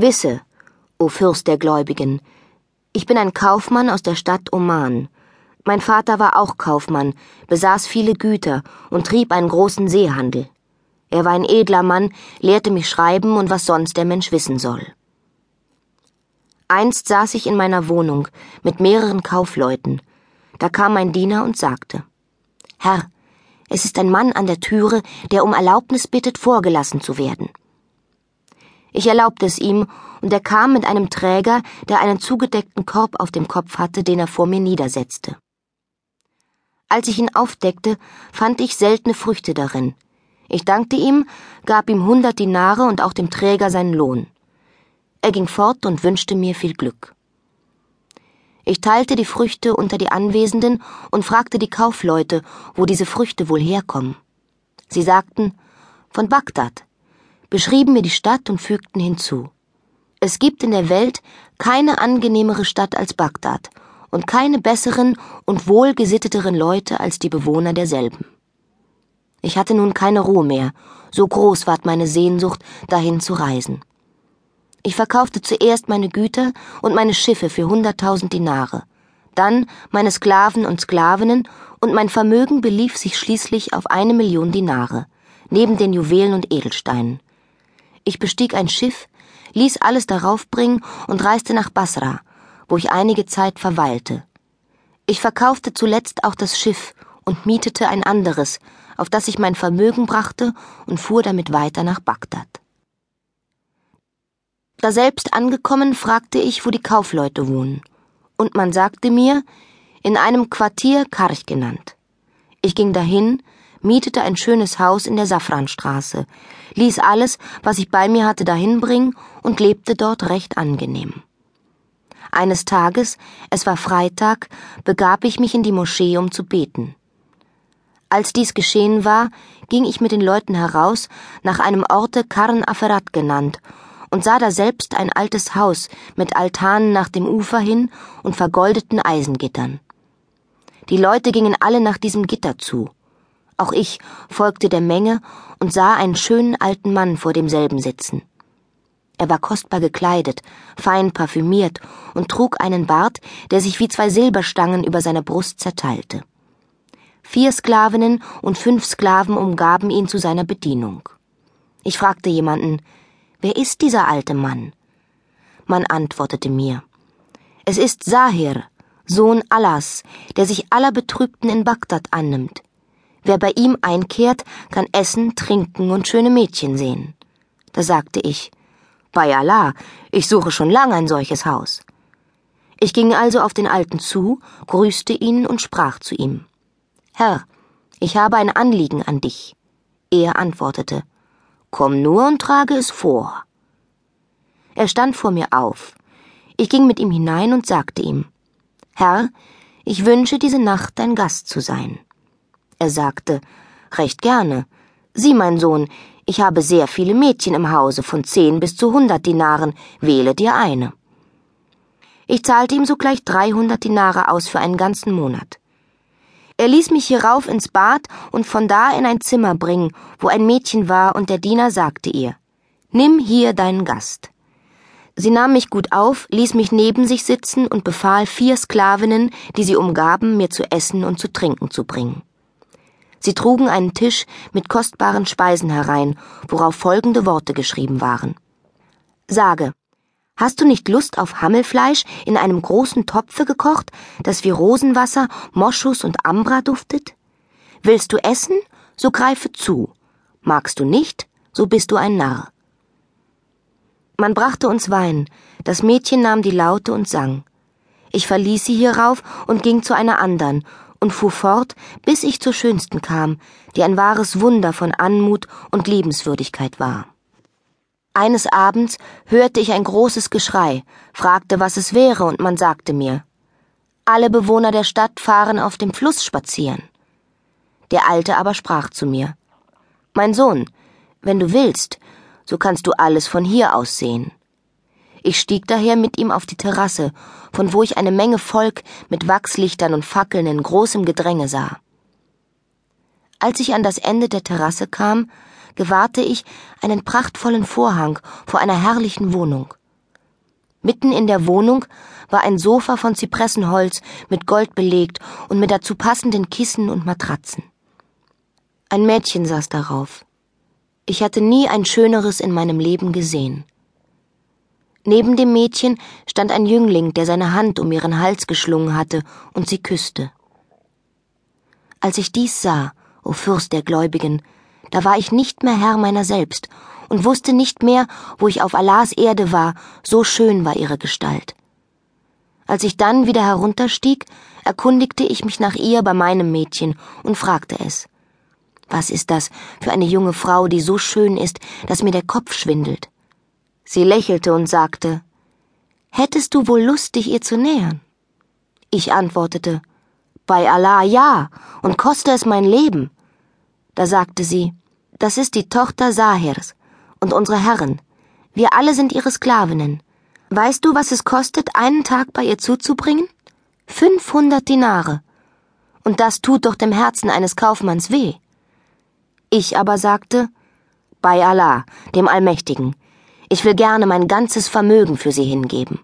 Wisse, o Fürst der Gläubigen, ich bin ein Kaufmann aus der Stadt Oman. Mein Vater war auch Kaufmann, besaß viele Güter und trieb einen großen Seehandel. Er war ein edler Mann, lehrte mich schreiben und was sonst der Mensch wissen soll. Einst saß ich in meiner Wohnung mit mehreren Kaufleuten. Da kam ein Diener und sagte, Herr, es ist ein Mann an der Türe, der um Erlaubnis bittet, vorgelassen zu werden. Ich erlaubte es ihm, und er kam mit einem Träger, der einen zugedeckten Korb auf dem Kopf hatte, den er vor mir niedersetzte. Als ich ihn aufdeckte, fand ich seltene Früchte darin. Ich dankte ihm, gab ihm hundert Dinare und auch dem Träger seinen Lohn. Er ging fort und wünschte mir viel Glück. Ich teilte die Früchte unter die Anwesenden und fragte die Kaufleute, wo diese Früchte wohl herkommen. Sie sagten, von Bagdad, beschrieben mir die Stadt und fügten hinzu. Es gibt in der Welt keine angenehmere Stadt als Bagdad und keine besseren und wohlgesitteteren Leute als die Bewohner derselben. Ich hatte nun keine Ruhe mehr, so groß ward meine Sehnsucht, dahin zu reisen. Ich verkaufte zuerst meine Güter und meine Schiffe für hunderttausend Dinare, dann meine Sklaven und Sklavinnen, und mein Vermögen belief sich schließlich auf eine Million Dinare, neben den Juwelen und Edelsteinen. Ich bestieg ein Schiff, ließ alles darauf bringen und reiste nach Basra, wo ich einige Zeit verweilte. Ich verkaufte zuletzt auch das Schiff und mietete ein anderes, auf das ich mein Vermögen brachte und fuhr damit weiter nach Bagdad. Daselbst angekommen, fragte ich, wo die Kaufleute wohnen, und man sagte mir, in einem Quartier Karch genannt. Ich ging dahin, mietete ein schönes Haus in der Safranstraße, ließ alles, was ich bei mir hatte, dahin bringen und lebte dort recht angenehm. Eines Tages, es war Freitag, begab ich mich in die Moschee, um zu beten. Als dies geschehen war, ging ich mit den Leuten heraus nach einem Orte Karn Aferat genannt und sah da selbst ein altes Haus mit Altanen nach dem Ufer hin und vergoldeten Eisengittern. Die Leute gingen alle nach diesem Gitter zu. Auch ich folgte der Menge und sah einen schönen alten Mann vor demselben sitzen. Er war kostbar gekleidet, fein parfümiert und trug einen Bart, der sich wie zwei Silberstangen über seiner Brust zerteilte. Vier Sklavinnen und fünf Sklaven umgaben ihn zu seiner Bedienung. Ich fragte jemanden, wer ist dieser alte Mann? Man antwortete mir, es ist Sahir, Sohn Allahs, der sich aller Betrübten in Bagdad annimmt. Wer bei ihm einkehrt, kann essen, trinken und schöne Mädchen sehen. Da sagte ich, bei Allah, ich suche schon lange ein solches Haus. Ich ging also auf den Alten zu, grüßte ihn und sprach zu ihm. Herr, ich habe ein Anliegen an dich. Er antwortete, Komm nur und trage es vor. Er stand vor mir auf. Ich ging mit ihm hinein und sagte ihm, Herr, ich wünsche diese Nacht dein Gast zu sein. Er sagte, Recht gerne. Sieh, mein Sohn, ich habe sehr viele Mädchen im Hause, von zehn bis zu hundert Dinaren, wähle dir eine. Ich zahlte ihm sogleich dreihundert Dinare aus für einen ganzen Monat. Er ließ mich hierauf ins Bad und von da in ein Zimmer bringen, wo ein Mädchen war, und der Diener sagte ihr, Nimm hier deinen Gast. Sie nahm mich gut auf, ließ mich neben sich sitzen und befahl vier Sklavinnen, die sie umgaben, mir zu essen und zu trinken zu bringen. Sie trugen einen Tisch mit kostbaren Speisen herein, worauf folgende Worte geschrieben waren. Sage, hast du nicht Lust auf Hammelfleisch in einem großen Topfe gekocht, das wie Rosenwasser, Moschus und Ambra duftet? Willst du essen, so greife zu. Magst du nicht, so bist du ein Narr. Man brachte uns Wein, das Mädchen nahm die Laute und sang. Ich verließ sie hierauf und ging zu einer andern und fuhr fort, bis ich zur schönsten kam, die ein wahres Wunder von Anmut und Liebenswürdigkeit war. Eines Abends hörte ich ein großes Geschrei, fragte, was es wäre, und man sagte mir, alle Bewohner der Stadt fahren auf dem Fluss spazieren. Der Alte aber sprach zu mir, Mein Sohn, wenn du willst, so kannst du alles von hier aus sehen. Ich stieg daher mit ihm auf die Terrasse, von wo ich eine Menge Volk mit Wachslichtern und Fackeln in großem Gedränge sah. Als ich an das Ende der Terrasse kam, gewahrte ich einen prachtvollen Vorhang vor einer herrlichen Wohnung. Mitten in der Wohnung war ein Sofa von Zypressenholz mit Gold belegt und mit dazu passenden Kissen und Matratzen. Ein Mädchen saß darauf. Ich hatte nie ein schöneres in meinem Leben gesehen. Neben dem Mädchen stand ein Jüngling, der seine Hand um ihren Hals geschlungen hatte und sie küsste. Als ich dies sah, o Fürst der Gläubigen, da war ich nicht mehr Herr meiner selbst und wusste nicht mehr, wo ich auf Allahs Erde war, so schön war ihre Gestalt. Als ich dann wieder herunterstieg, erkundigte ich mich nach ihr bei meinem Mädchen und fragte es. Was ist das für eine junge Frau, die so schön ist, dass mir der Kopf schwindelt? Sie lächelte und sagte, Hättest du wohl Lust, dich ihr zu nähern? Ich antwortete, Bei Allah ja, und koste es mein Leben. Da sagte sie, Das ist die Tochter Sahirs und unsere Herren. Wir alle sind ihre Sklavinnen. Weißt du, was es kostet, einen Tag bei ihr zuzubringen? 500 Dinare. Und das tut doch dem Herzen eines Kaufmanns weh. Ich aber sagte, bei Allah, dem Allmächtigen, ich will gerne mein ganzes Vermögen für sie hingeben.